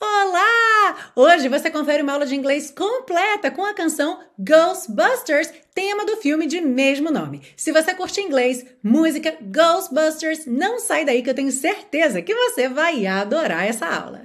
Olá! Hoje você confere uma aula de inglês completa com a canção Ghostbusters, tema do filme de mesmo nome. Se você curte inglês, música, Ghostbusters, não sai daí que eu tenho certeza que você vai adorar essa aula.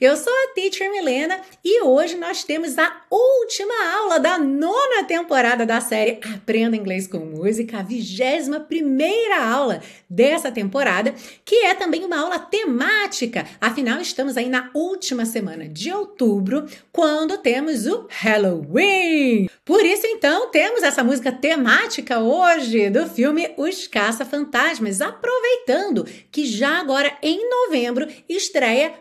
Eu sou a Teacher Milena e hoje nós temos a última aula da nona temporada da série Aprenda Inglês com Música, a vigésima primeira aula dessa temporada, que é também uma aula temática. Afinal, estamos aí na última semana de outubro, quando temos o Halloween. Por isso, então, temos essa música temática hoje do filme Os Caça-Fantasmas, aproveitando que já agora em novembro estreia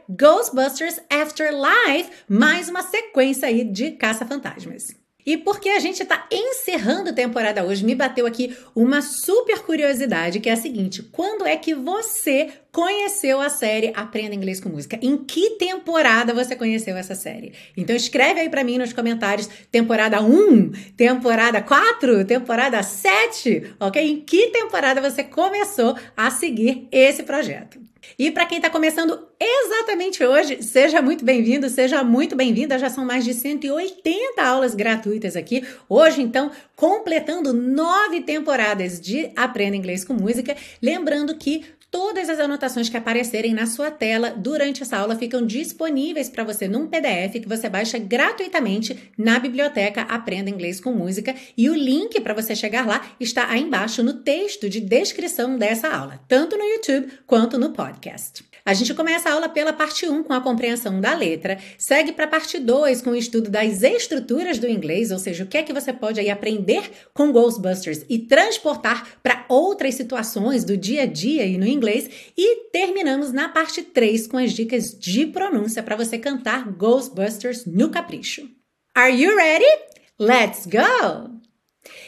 Ghostbusters Afterlife, mais uma sequência aí de caça-fantasmas. E porque a gente está encerrando a temporada hoje, me bateu aqui uma super curiosidade, que é a seguinte: quando é que você conheceu a série Aprenda Inglês com Música? Em que temporada você conheceu essa série? Então escreve aí para mim nos comentários, temporada 1, temporada 4, temporada 7, OK? Em que temporada você começou a seguir esse projeto? E para quem está começando exatamente hoje, seja muito bem-vindo, seja muito bem-vinda. Já são mais de 180 aulas gratuitas aqui. Hoje, então, completando nove temporadas de Aprenda Inglês com Música. Lembrando que Todas as anotações que aparecerem na sua tela durante essa aula ficam disponíveis para você num PDF que você baixa gratuitamente na biblioteca Aprenda Inglês com Música e o link para você chegar lá está aí embaixo no texto de descrição dessa aula, tanto no YouTube quanto no podcast. A gente começa a aula pela parte 1 com a compreensão da letra, segue para a parte 2 com o estudo das estruturas do inglês, ou seja, o que é que você pode aí aprender com Ghostbusters e transportar para outras situações do dia a dia e no inglês. E terminamos na parte 3 com as dicas de pronúncia para você cantar Ghostbusters no capricho. Are you ready? Let's go!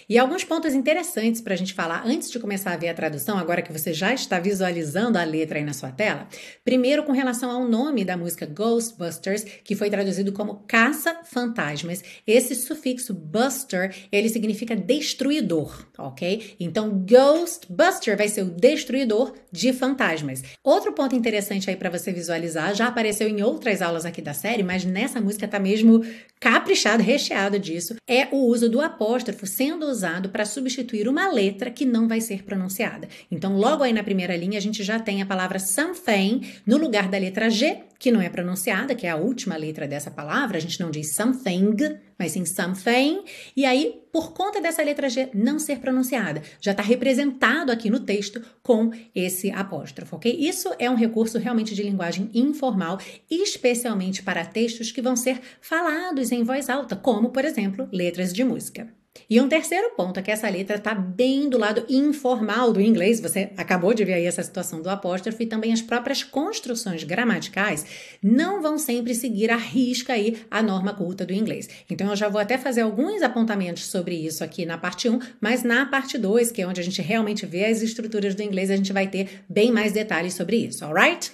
E alguns pontos interessantes para a gente falar antes de começar a ver a tradução, agora que você já está visualizando a letra aí na sua tela. Primeiro, com relação ao nome da música Ghostbusters, que foi traduzido como caça-fantasmas. Esse sufixo buster, ele significa destruidor, ok? Então, Ghostbuster vai ser o destruidor de fantasmas. Outro ponto interessante aí para você visualizar, já apareceu em outras aulas aqui da série, mas nessa música tá mesmo caprichado, recheado disso, é o uso do apóstrofo sendo usado para substituir uma letra que não vai ser pronunciada. Então, logo aí na primeira linha, a gente já tem a palavra something no lugar da letra G, que não é pronunciada, que é a última letra dessa palavra, a gente não diz something, mas sim something. E aí, por conta dessa letra G não ser pronunciada, já está representado aqui no texto com esse apóstrofo, ok? Isso é um recurso realmente de linguagem informal, especialmente para textos que vão ser falados em voz alta, como, por exemplo, letras de música. E um terceiro ponto é que essa letra está bem do lado informal do inglês. Você acabou de ver aí essa situação do apóstrofo e também as próprias construções gramaticais não vão sempre seguir a risca aí a norma culta do inglês. Então eu já vou até fazer alguns apontamentos sobre isso aqui na parte 1, mas na parte 2, que é onde a gente realmente vê as estruturas do inglês, a gente vai ter bem mais detalhes sobre isso, alright?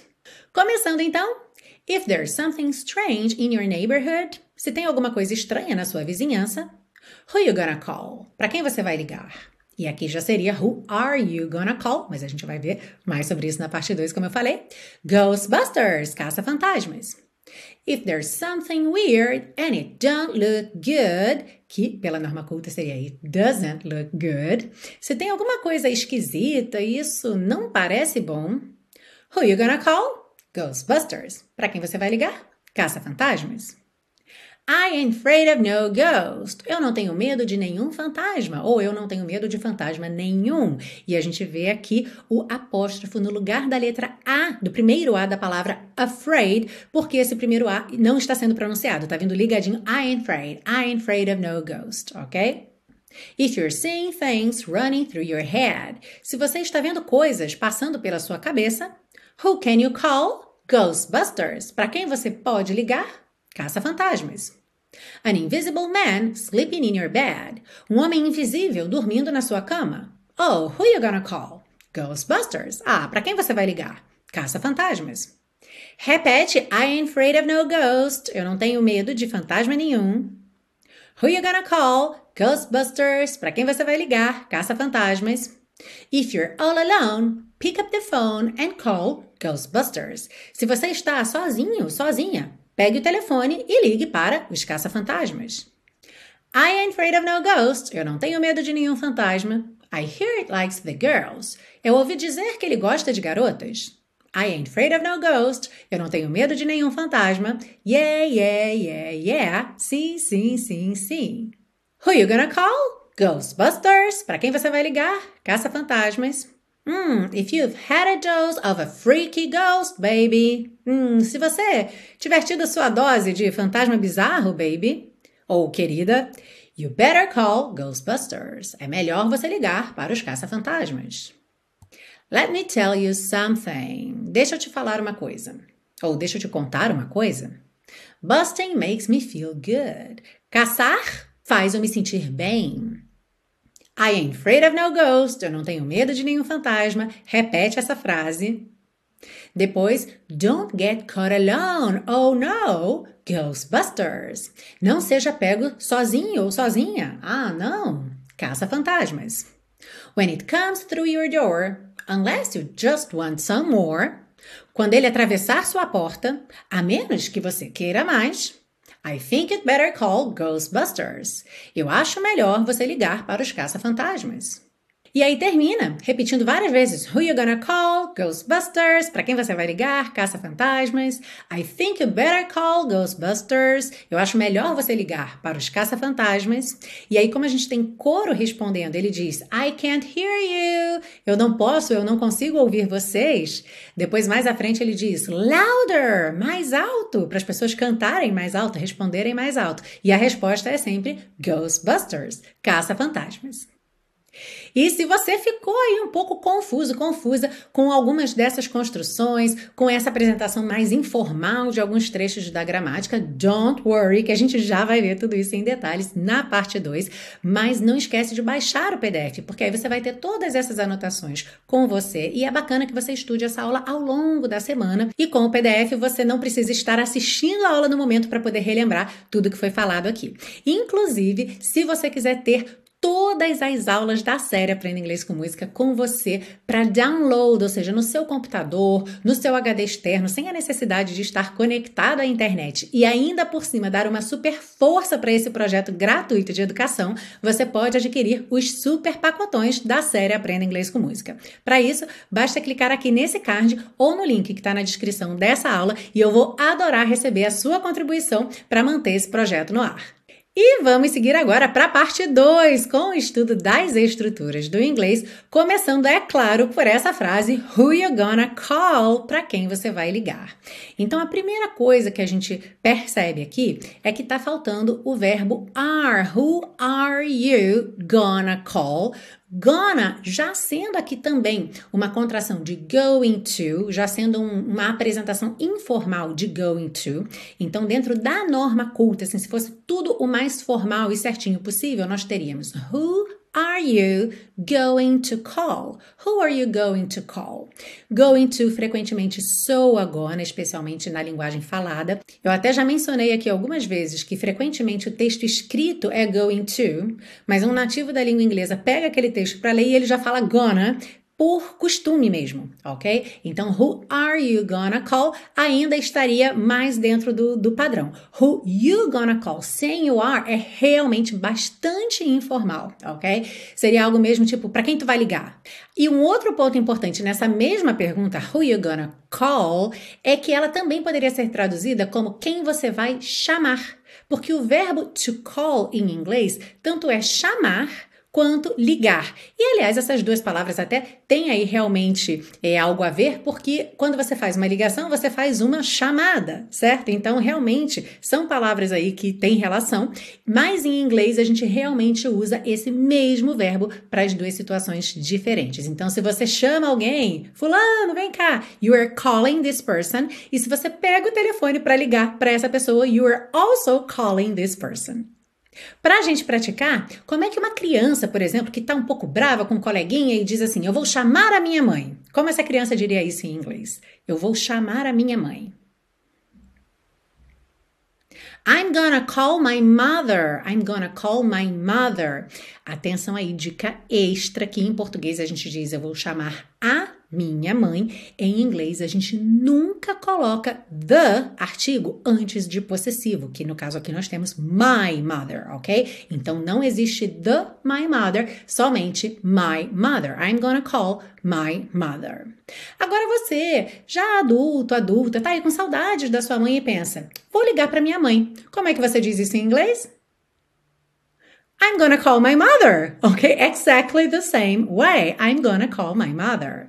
Começando então, if there's something strange in your neighborhood, se tem alguma coisa estranha na sua vizinhança, Who you gonna call? Para quem você vai ligar? E aqui já seria Who are you gonna call? Mas a gente vai ver mais sobre isso na parte 2, como eu falei. Ghostbusters, caça-fantasmas. If there's something weird and it don't look good, que pela norma culta seria it doesn't look good. Se tem alguma coisa esquisita e isso não parece bom, who you gonna call? Ghostbusters. Para quem você vai ligar? Caça-fantasmas. I ain't afraid of no ghost. Eu não tenho medo de nenhum fantasma, ou eu não tenho medo de fantasma nenhum. E a gente vê aqui o apóstrofo no lugar da letra A, do primeiro A da palavra afraid, porque esse primeiro A não está sendo pronunciado, está vindo ligadinho I ain't afraid. I ain't afraid of no ghost, ok? If you're seeing things running through your head. Se você está vendo coisas passando pela sua cabeça, who can you call? Ghostbusters. Para quem você pode ligar? Caça-fantasmas. An invisible man sleeping in your bed. Um homem invisível dormindo na sua cama. Oh, who you gonna call? Ghostbusters. Ah, para quem você vai ligar? Caça-fantasmas. Repete, I ain't afraid of no ghost. Eu não tenho medo de fantasma nenhum. Who you gonna call? Ghostbusters. Para quem você vai ligar? Caça-fantasmas. If you're all alone, pick up the phone and call Ghostbusters. Se você está sozinho, sozinha, pegue o telefone e ligue para os caça-fantasmas. I ain't afraid of no ghost. Eu não tenho medo de nenhum fantasma. I hear it likes the girls. Eu ouvi dizer que ele gosta de garotas. I ain't afraid of no ghost. Eu não tenho medo de nenhum fantasma. Yeah, yeah, yeah, yeah. Sim, sim, sim, sim. Who you gonna call? Ghostbusters. Para quem você vai ligar? Caça-fantasmas. Hmm, if you've had a dose of a freaky ghost, baby. Hmm, se você tiver tido sua dose de fantasma bizarro, baby. Ou querida, you better call Ghostbusters. É melhor você ligar para os caça-fantasmas. Let me tell you something. Deixa eu te falar uma coisa. Ou deixa eu te contar uma coisa. Busting makes me feel good. Caçar faz eu me sentir bem. I ain't afraid of no ghost. Eu não tenho medo de nenhum fantasma. Repete essa frase. Depois, don't get caught alone. Oh no, Ghostbusters. Não seja pego sozinho ou sozinha. Ah, não. Caça fantasmas. When it comes through your door, unless you just want some more, quando ele atravessar sua porta, a menos que você queira mais, I think it better call Ghostbusters. Eu acho melhor você ligar para os caça-fantasmas. E aí termina, repetindo várias vezes: Who you gonna call? Ghostbusters. Para quem você vai ligar? Caça-fantasmas. I think you better call Ghostbusters. Eu acho melhor você ligar para os caça-fantasmas. E aí, como a gente tem coro respondendo, ele diz: I can't hear you. Eu não posso, eu não consigo ouvir vocês. Depois, mais à frente, ele diz: Louder, mais alto, para as pessoas cantarem mais alto, responderem mais alto. E a resposta é sempre Ghostbusters, caça-fantasmas. E se você ficou aí um pouco confuso, confusa com algumas dessas construções, com essa apresentação mais informal de alguns trechos da gramática, don't worry, que a gente já vai ver tudo isso em detalhes na parte 2, mas não esquece de baixar o PDF, porque aí você vai ter todas essas anotações com você. E é bacana que você estude essa aula ao longo da semana. E com o PDF você não precisa estar assistindo a aula no momento para poder relembrar tudo que foi falado aqui. Inclusive, se você quiser ter todas as aulas da série Aprenda Inglês com Música com você para download, ou seja, no seu computador, no seu HD externo, sem a necessidade de estar conectado à internet e ainda por cima dar uma super força para esse projeto gratuito de educação, você pode adquirir os super pacotões da série Aprenda Inglês com Música. Para isso, basta clicar aqui nesse card ou no link que está na descrição dessa aula e eu vou adorar receber a sua contribuição para manter esse projeto no ar. E vamos seguir agora para a parte 2, com o estudo das estruturas do inglês, começando, é claro, por essa frase Who you gonna call? Para quem você vai ligar. Então, a primeira coisa que a gente percebe aqui é que está faltando o verbo are. Who are you gonna call? Gonna, já sendo aqui também uma contração de going to, já sendo um, uma apresentação informal de going to. Então, dentro da norma culta, assim, se fosse tudo o mais formal e certinho possível, nós teríamos who are you going to call? Who are you going to call? Going to frequentemente soa gonna, especialmente na linguagem falada. Eu até já mencionei aqui algumas vezes que frequentemente o texto escrito é going to, mas um nativo da língua inglesa pega aquele texto para ler e ele já fala gonna, por costume mesmo, ok? Então, who are you gonna call ainda estaria mais dentro do, do padrão. Who you gonna call sem o are é realmente bastante informal, ok? Seria algo mesmo tipo, para quem tu vai ligar? E um outro ponto importante nessa mesma pergunta, who you gonna call, é que ela também poderia ser traduzida como quem você vai chamar. Porque o verbo to call em inglês tanto é chamar quanto ligar. E aliás, essas duas palavras até têm aí realmente é, algo a ver, porque quando você faz uma ligação, você faz uma chamada, certo? Então, realmente são palavras aí que têm relação, mas em inglês a gente realmente usa esse mesmo verbo para as duas situações diferentes. Então, se você chama alguém, fulano, vem cá, you are calling this person, e se você pega o telefone para ligar para essa pessoa, you are also calling this person. Para a gente praticar, como é que uma criança, por exemplo, que está um pouco brava com um coleguinha e diz assim: Eu vou chamar a minha mãe. Como essa criança diria isso em inglês? Eu vou chamar a minha mãe. I'm gonna call my mother. I'm gonna call my mother. Atenção aí, dica extra que em português a gente diz eu vou chamar a minha mãe. Em inglês, a gente nunca coloca the artigo antes de possessivo, que no caso aqui nós temos my mother, ok? Então não existe the my mother, somente my mother. I'm gonna call my mother. Agora você, já adulto, adulta, tá aí com saudades da sua mãe e pensa: vou ligar para minha mãe. Como é que você diz isso em inglês? I'm gonna call my mother. Okay, exactly the same way. I'm gonna call my mother.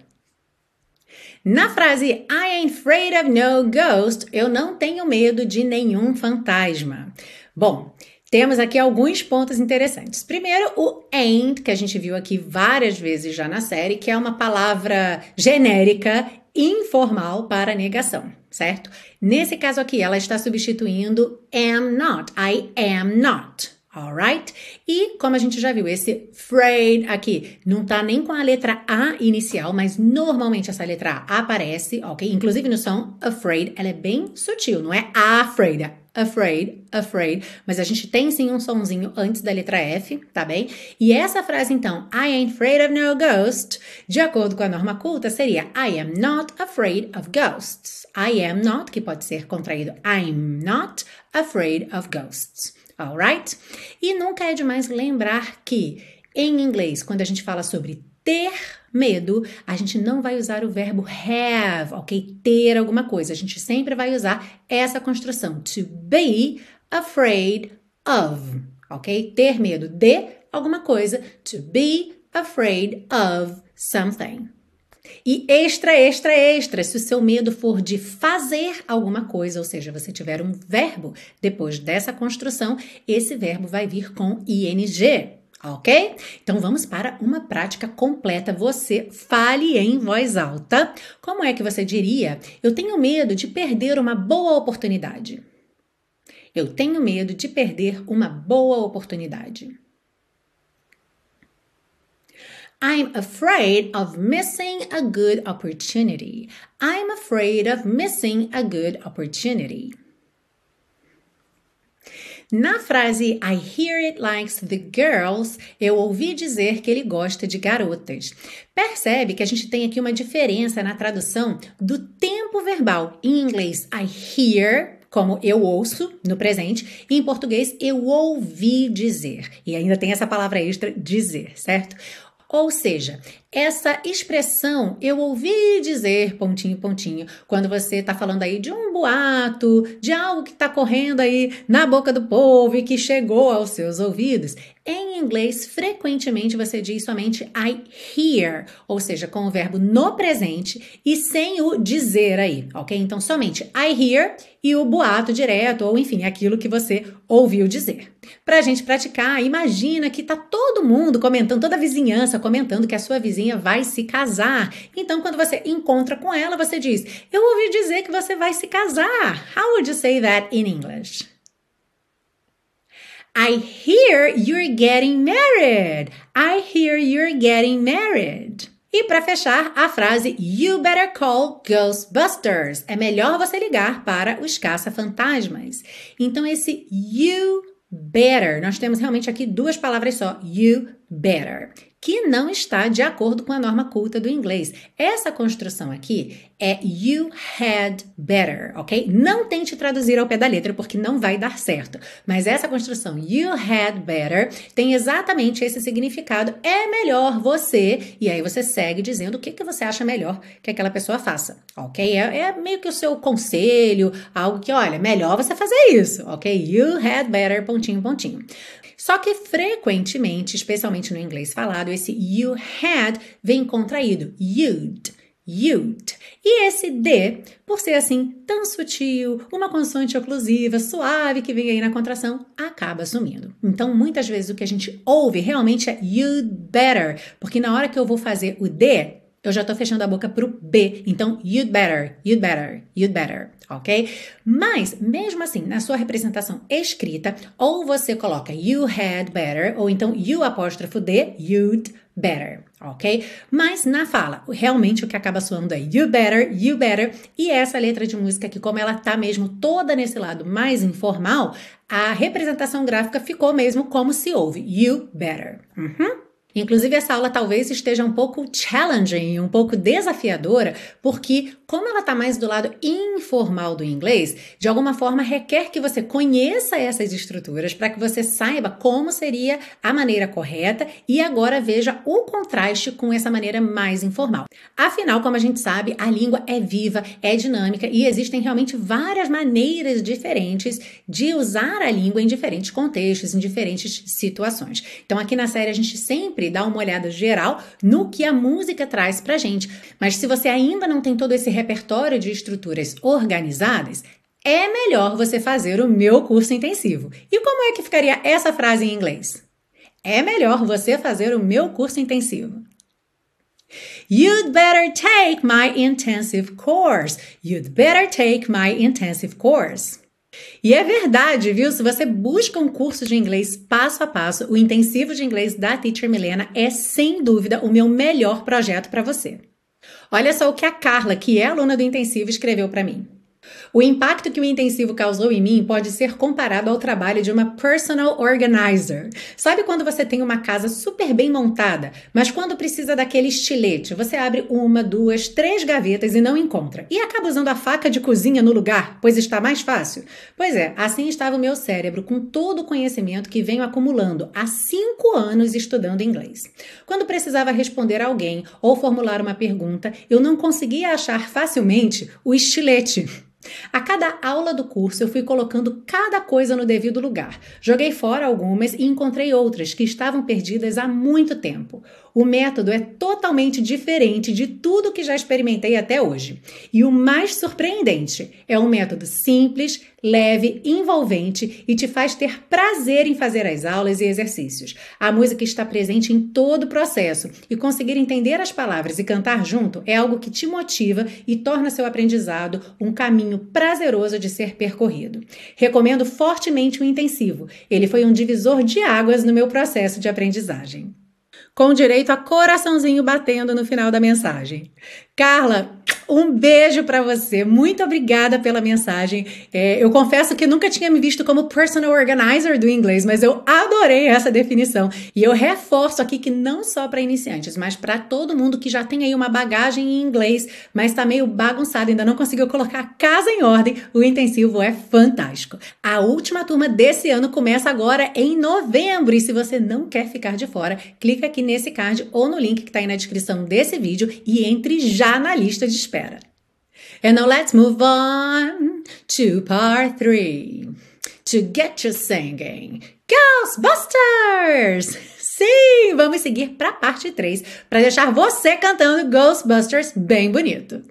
Na frase I ain't afraid of no ghost, eu não tenho medo de nenhum fantasma. Bom, temos aqui alguns pontos interessantes. Primeiro, o ain't, que a gente viu aqui várias vezes já na série, que é uma palavra genérica, informal para negação, certo? Nesse caso aqui, ela está substituindo am not. I am not. Alright? E como a gente já viu, esse afraid aqui não tá nem com a letra A inicial, mas normalmente essa letra A aparece, ok? Inclusive no som afraid, ela é bem sutil, não é afraid, é afraid, afraid, mas a gente tem sim um sonzinho antes da letra F, tá bem? E essa frase então, I ain't afraid of no ghost, de acordo com a norma culta, seria I am not afraid of ghosts. I am not, que pode ser contraído I'm not afraid of ghosts alright? E nunca é demais lembrar que em inglês, quando a gente fala sobre ter medo, a gente não vai usar o verbo have, ok? Ter alguma coisa. A gente sempre vai usar essa construção, to be afraid of, ok? Ter medo de alguma coisa, to be afraid of something. E extra, extra, extra, se o seu medo for de fazer alguma coisa, ou seja, você tiver um verbo depois dessa construção, esse verbo vai vir com ing. Ok? Então vamos para uma prática completa. Você fale em voz alta. Como é que você diria? Eu tenho medo de perder uma boa oportunidade. Eu tenho medo de perder uma boa oportunidade. I'm afraid of missing a good opportunity. I'm afraid of missing a good opportunity. Na frase I hear it likes the girls, eu ouvi dizer que ele gosta de garotas. Percebe que a gente tem aqui uma diferença na tradução do tempo verbal. Em inglês, I hear como eu ouço no presente, e em português eu ouvi dizer. E ainda tem essa palavra extra dizer, certo? Ou seja, essa expressão eu ouvi dizer pontinho, pontinho, quando você está falando aí de um boato, de algo que está correndo aí na boca do povo e que chegou aos seus ouvidos. Em inglês, frequentemente você diz somente I hear, ou seja, com o verbo no presente e sem o dizer aí, ok? Então, somente I hear e o boato direto, ou enfim, aquilo que você ouviu dizer. Para a gente praticar, imagina que tá todo mundo comentando, toda a vizinhança comentando que a sua vizinha vai se casar. Então, quando você encontra com ela, você diz: Eu ouvi dizer que você vai se casar. How would you say that in English? I hear you're getting married. I hear you're getting married. E para fechar, a frase You better call Ghostbusters. É melhor você ligar para os caça-fantasmas. Então, esse you better, nós temos realmente aqui duas palavras só. You better que não está de acordo com a norma culta do inglês. Essa construção aqui é you had better, ok? Não tente traduzir ao pé da letra porque não vai dar certo. Mas essa construção you had better tem exatamente esse significado. É melhor você. E aí você segue dizendo o que, que você acha melhor que aquela pessoa faça, ok? É, é meio que o seu conselho, algo que, olha, melhor você fazer isso, ok? You had better, pontinho, pontinho. Só que frequentemente, especialmente no inglês falado, esse you had vem contraído. You'd. You'd. E esse D, por ser assim tão sutil, uma consoante oclusiva, suave que vem aí na contração, acaba sumindo. Então, muitas vezes o que a gente ouve realmente é you'd better, porque na hora que eu vou fazer o D, eu já tô fechando a boca pro B. Então, you'd better, you'd better, you'd better, ok? Mas, mesmo assim, na sua representação escrita, ou você coloca you had better, ou então you apóstrofo D, you'd better, ok? Mas na fala, realmente o que acaba soando é you better, you better, e essa letra de música que como ela tá mesmo toda nesse lado mais informal, a representação gráfica ficou mesmo como se ouve, you better. Uhum. Inclusive, essa aula talvez esteja um pouco challenging, um pouco desafiadora, porque, como ela está mais do lado informal do inglês, de alguma forma requer que você conheça essas estruturas para que você saiba como seria a maneira correta e agora veja o contraste com essa maneira mais informal. Afinal, como a gente sabe, a língua é viva, é dinâmica e existem realmente várias maneiras diferentes de usar a língua em diferentes contextos, em diferentes situações. Então, aqui na série, a gente sempre sempre dá uma olhada geral no que a música traz pra gente. Mas se você ainda não tem todo esse repertório de estruturas organizadas, é melhor você fazer o meu curso intensivo. E como é que ficaria essa frase em inglês? É melhor você fazer o meu curso intensivo. You'd better take my intensive course. You'd better take my intensive course. E é verdade, viu? Se você busca um curso de inglês passo a passo, o intensivo de inglês da Teacher Milena é sem dúvida o meu melhor projeto para você. Olha só o que a Carla, que é aluna do intensivo, escreveu para mim. O impacto que o intensivo causou em mim pode ser comparado ao trabalho de uma personal organizer. Sabe quando você tem uma casa super bem montada, mas quando precisa daquele estilete, você abre uma, duas, três gavetas e não encontra, e acaba usando a faca de cozinha no lugar, pois está mais fácil? Pois é, assim estava o meu cérebro com todo o conhecimento que venho acumulando há cinco anos estudando inglês. Quando precisava responder a alguém ou formular uma pergunta, eu não conseguia achar facilmente o estilete. A cada aula do curso eu fui colocando cada coisa no devido lugar. Joguei fora algumas e encontrei outras que estavam perdidas há muito tempo. O método é totalmente diferente de tudo que já experimentei até hoje. E o mais surpreendente é um método simples, leve, envolvente e te faz ter prazer em fazer as aulas e exercícios. A música está presente em todo o processo e conseguir entender as palavras e cantar junto é algo que te motiva e torna seu aprendizado um caminho prazeroso de ser percorrido. Recomendo fortemente o intensivo. Ele foi um divisor de águas no meu processo de aprendizagem com direito a coraçãozinho batendo no final da mensagem. Carla, um beijo para você. Muito obrigada pela mensagem. É, eu confesso que nunca tinha me visto como personal organizer do inglês, mas eu adorei essa definição. E eu reforço aqui que não só para iniciantes, mas para todo mundo que já tem aí uma bagagem em inglês, mas está meio bagunçado, ainda não conseguiu colocar a casa em ordem, o intensivo é fantástico. A última turma desse ano começa agora em novembro. E se você não quer ficar de fora, clica aqui nesse card ou no link que está aí na descrição desse vídeo e entre já na lista de espera espera. And now let's move on to part three. To get you singing. Ghostbusters! Sim, vamos seguir para a parte 3 para deixar você cantando Ghostbusters bem bonito.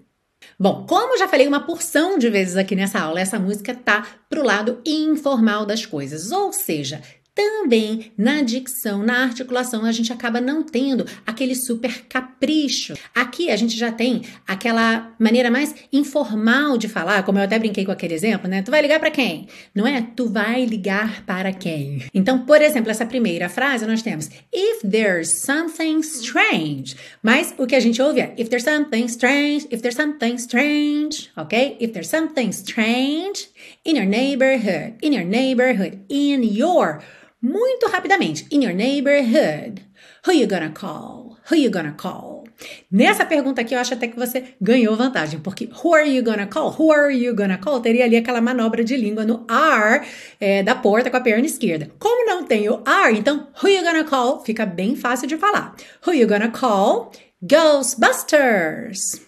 Bom, como já falei uma porção de vezes aqui nessa aula, essa música tá pro lado informal das coisas, ou seja, também na dicção, na articulação, a gente acaba não tendo aquele super capricho. Aqui a gente já tem aquela maneira mais informal de falar, como eu até brinquei com aquele exemplo, né? Tu vai ligar para quem? Não é? Tu vai ligar para quem? Então, por exemplo, essa primeira frase nós temos if there's something strange. Mas o que a gente ouve é if there's something strange, if there's something strange, ok? If there's something strange in your neighborhood, in your neighborhood, in your muito rapidamente. In your neighborhood. Who you gonna call? Who you gonna call? Nessa pergunta aqui, eu acho até que você ganhou vantagem, porque who are you gonna call? Who are you gonna call? Teria ali aquela manobra de língua no are é, da porta com a perna esquerda. Como não tem o are, então who you gonna call fica bem fácil de falar. Who you gonna call? Ghostbusters.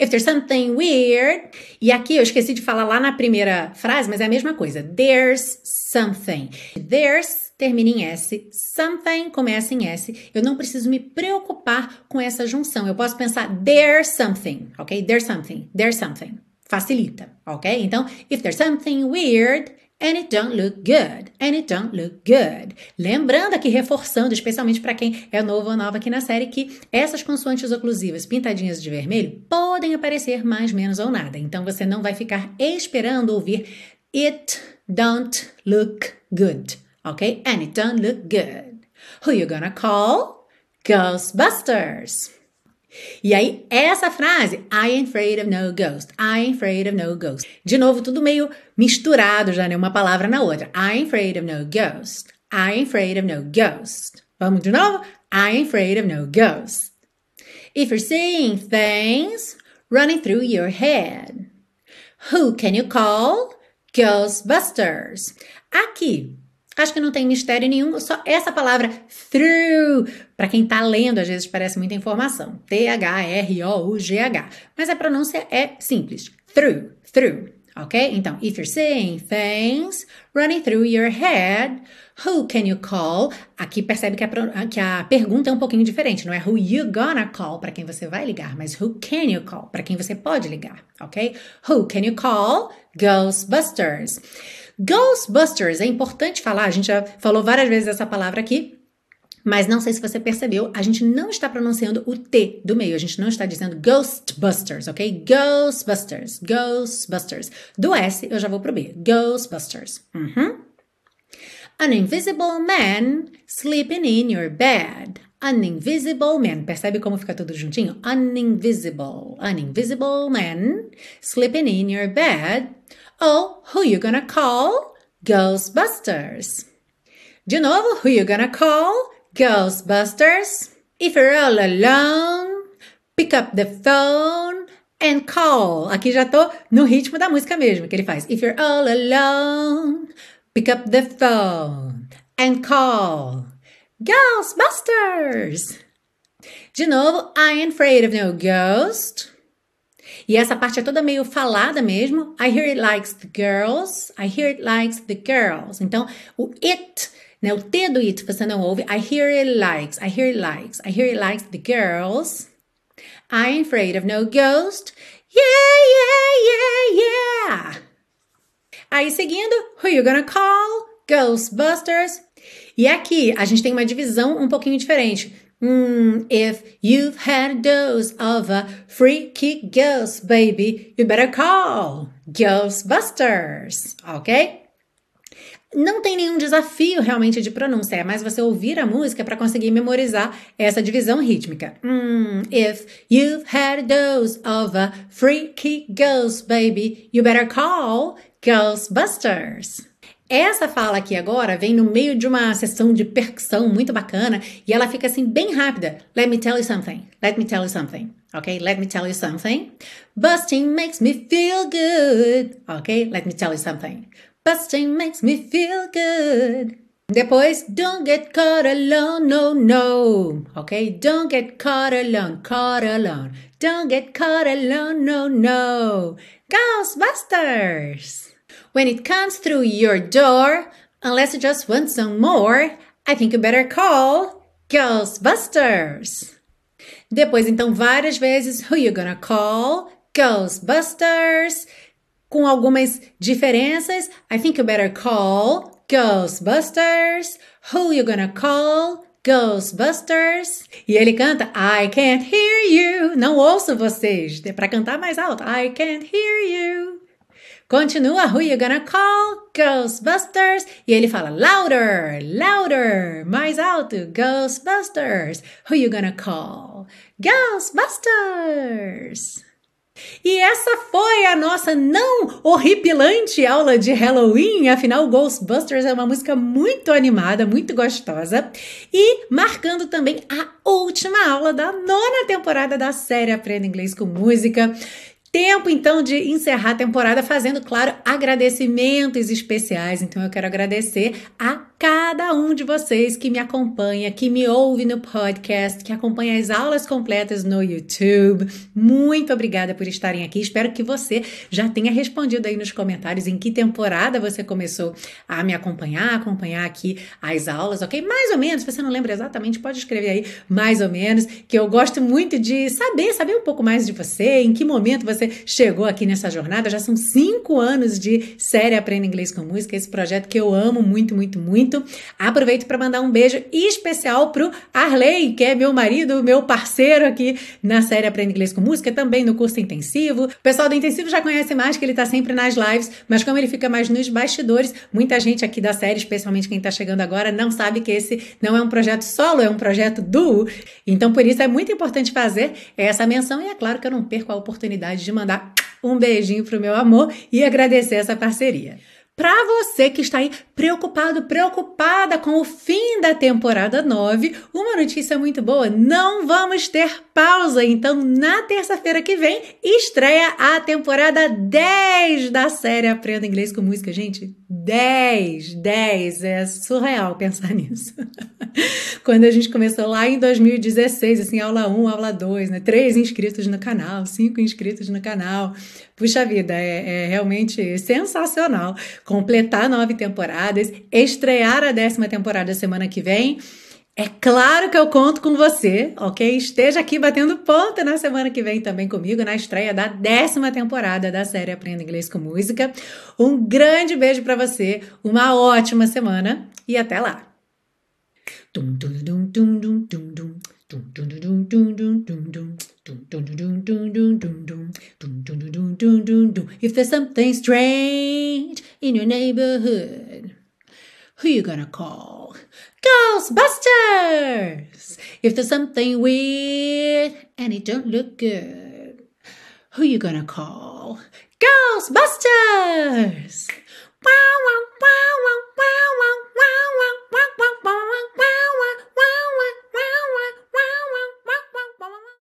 If there's something weird. E aqui eu esqueci de falar lá na primeira frase, mas é a mesma coisa. There's something. There's termina em S, something começa em S. Eu não preciso me preocupar com essa junção. Eu posso pensar there's something, ok? There's something, there's something. Facilita, ok? Então, if there's something weird, And it don't look good. And it don't look good. Lembrando aqui, reforçando, especialmente para quem é novo ou nova aqui na série, que essas consoantes oclusivas pintadinhas de vermelho podem aparecer mais, menos ou nada. Então você não vai ficar esperando ouvir it don't look good. Ok? And it don't look good. Who you gonna call? Ghostbusters. E aí, essa frase, I ain't afraid of no ghost, I ain't afraid of no ghost. De novo, tudo meio misturado já, né? Uma palavra na outra. I ain't afraid of no ghost, I ain't afraid of no ghost. Vamos de novo? I ain't afraid of no ghost. If you're seeing things running through your head, who can you call? Ghostbusters. Aqui, Acho que não tem mistério nenhum, só essa palavra through. Para quem está lendo, às vezes parece muita informação. T-H-R-O-U-G-H. Mas a pronúncia é simples. Through, through. Ok? Então, if you're seeing things running through your head, who can you call? Aqui percebe que a, que a pergunta é um pouquinho diferente. Não é who you gonna call para quem você vai ligar, mas who can you call para quem você pode ligar. Ok? Who can you call? Ghostbusters. Ghostbusters, é importante falar, a gente já falou várias vezes essa palavra aqui, mas não sei se você percebeu, a gente não está pronunciando o T do meio, a gente não está dizendo Ghostbusters, ok? Ghostbusters, Ghostbusters. Do S eu já vou pro B, Ghostbusters. Uhum. An invisible man sleeping in your bed. An invisible man. Percebe como fica tudo juntinho? An invisible. An invisible man sleeping in your bed. Oh, who you gonna call? Ghostbusters. De novo, who you gonna call? Ghostbusters. If you're all alone, pick up the phone and call. Aqui já tô no ritmo da música mesmo que ele faz. If you're all alone, pick up the phone and call. Ghostbusters! De novo, I ain't afraid of no ghost. E essa parte é toda meio falada mesmo. I hear it likes the girls. I hear it likes the girls. Então, o it, né, o T do it você não ouve. I hear it likes. I hear it likes. I hear it likes the girls. I'm afraid of no ghost. Yeah, yeah, yeah, yeah. Aí seguindo, who you gonna call? Ghostbusters. E aqui a gente tem uma divisão um pouquinho diferente. Mm, if you've had a dose of a freaky ghost, baby, you better call Ghostbusters, ok? Não tem nenhum desafio realmente de pronúncia, é mais você ouvir a música para conseguir memorizar essa divisão rítmica. Mm, if you've had a dose of a freaky ghost, baby, you better call Ghostbusters. Essa fala aqui agora vem no meio de uma sessão de percussão muito bacana e ela fica assim bem rápida. Let me tell you something. Let me tell you something. Ok? Let me tell you something. Busting makes me feel good. Ok? Let me tell you something. Busting makes me feel good. Depois, don't get caught alone, no, no. Ok? Don't get caught alone, caught alone. Don't get caught alone, no, no. Ghostbusters! When it comes through your door, unless you just want some more, I think you better call Ghostbusters. Depois, então, várias vezes, who you gonna call? Ghostbusters. Com algumas diferenças, I think you better call Ghostbusters. Who you gonna call? Ghostbusters. E ele canta I can't hear you. Não ouço vocês. É para cantar mais alto. I can't hear you. Continua, who you gonna call? Ghostbusters. E ele fala louder, louder, mais alto, Ghostbusters. Who you gonna call? Ghostbusters. E essa foi a nossa não horripilante aula de Halloween. Afinal, Ghostbusters é uma música muito animada, muito gostosa. E marcando também a última aula da nona temporada da série Aprenda Inglês com Música. Tempo então de encerrar a temporada fazendo, claro, agradecimentos especiais. Então eu quero agradecer a cada um de vocês que me acompanha, que me ouve no podcast, que acompanha as aulas completas no YouTube. Muito obrigada por estarem aqui. Espero que você já tenha respondido aí nos comentários em que temporada você começou a me acompanhar, acompanhar aqui as aulas, ok? Mais ou menos, se você não lembra exatamente, pode escrever aí mais ou menos, que eu gosto muito de saber, saber um pouco mais de você, em que momento você chegou aqui nessa jornada. Já são cinco anos de série Aprenda Inglês com Música, esse projeto que eu amo muito, muito, muito. Aproveito para mandar um beijo especial pro Arley, que é meu marido, meu parceiro aqui na série Aprenda Inglês com Música, também no curso intensivo. O pessoal do intensivo já conhece mais, que ele tá sempre nas lives, mas como ele fica mais nos bastidores, muita gente aqui da série, especialmente quem tá chegando agora, não sabe que esse não é um projeto solo, é um projeto duo. Então, por isso é muito importante fazer essa menção e é claro que eu não perco a oportunidade de mandar um beijinho pro meu amor e agradecer essa parceria. Para você que está aí preocupado, preocupada com o fim da temporada 9, uma notícia muito boa: não vamos ter pausa. Então, na terça-feira que vem, estreia a temporada 10 da série Aprenda Inglês com Música. Gente, 10, 10, é surreal pensar nisso. Quando a gente começou lá em 2016, assim, aula 1, aula 2, né? Três inscritos no canal, cinco inscritos no canal. Puxa vida, é, é realmente sensacional completar nove temporadas, estrear a décima temporada semana que vem. É claro que eu conto com você, ok? Esteja aqui batendo ponta na semana que vem também comigo, na estreia da décima temporada da série Aprenda Inglês com Música. Um grande beijo para você, uma ótima semana e até lá! If there's something strange in your neighborhood, who you gonna call? Ghostbusters! If there's something weird and it don't look good, who you gonna call? Ghostbusters! Wow, wow, wow, wow, wow, wow, wow, wow, wow, wow, wow, wow, wow.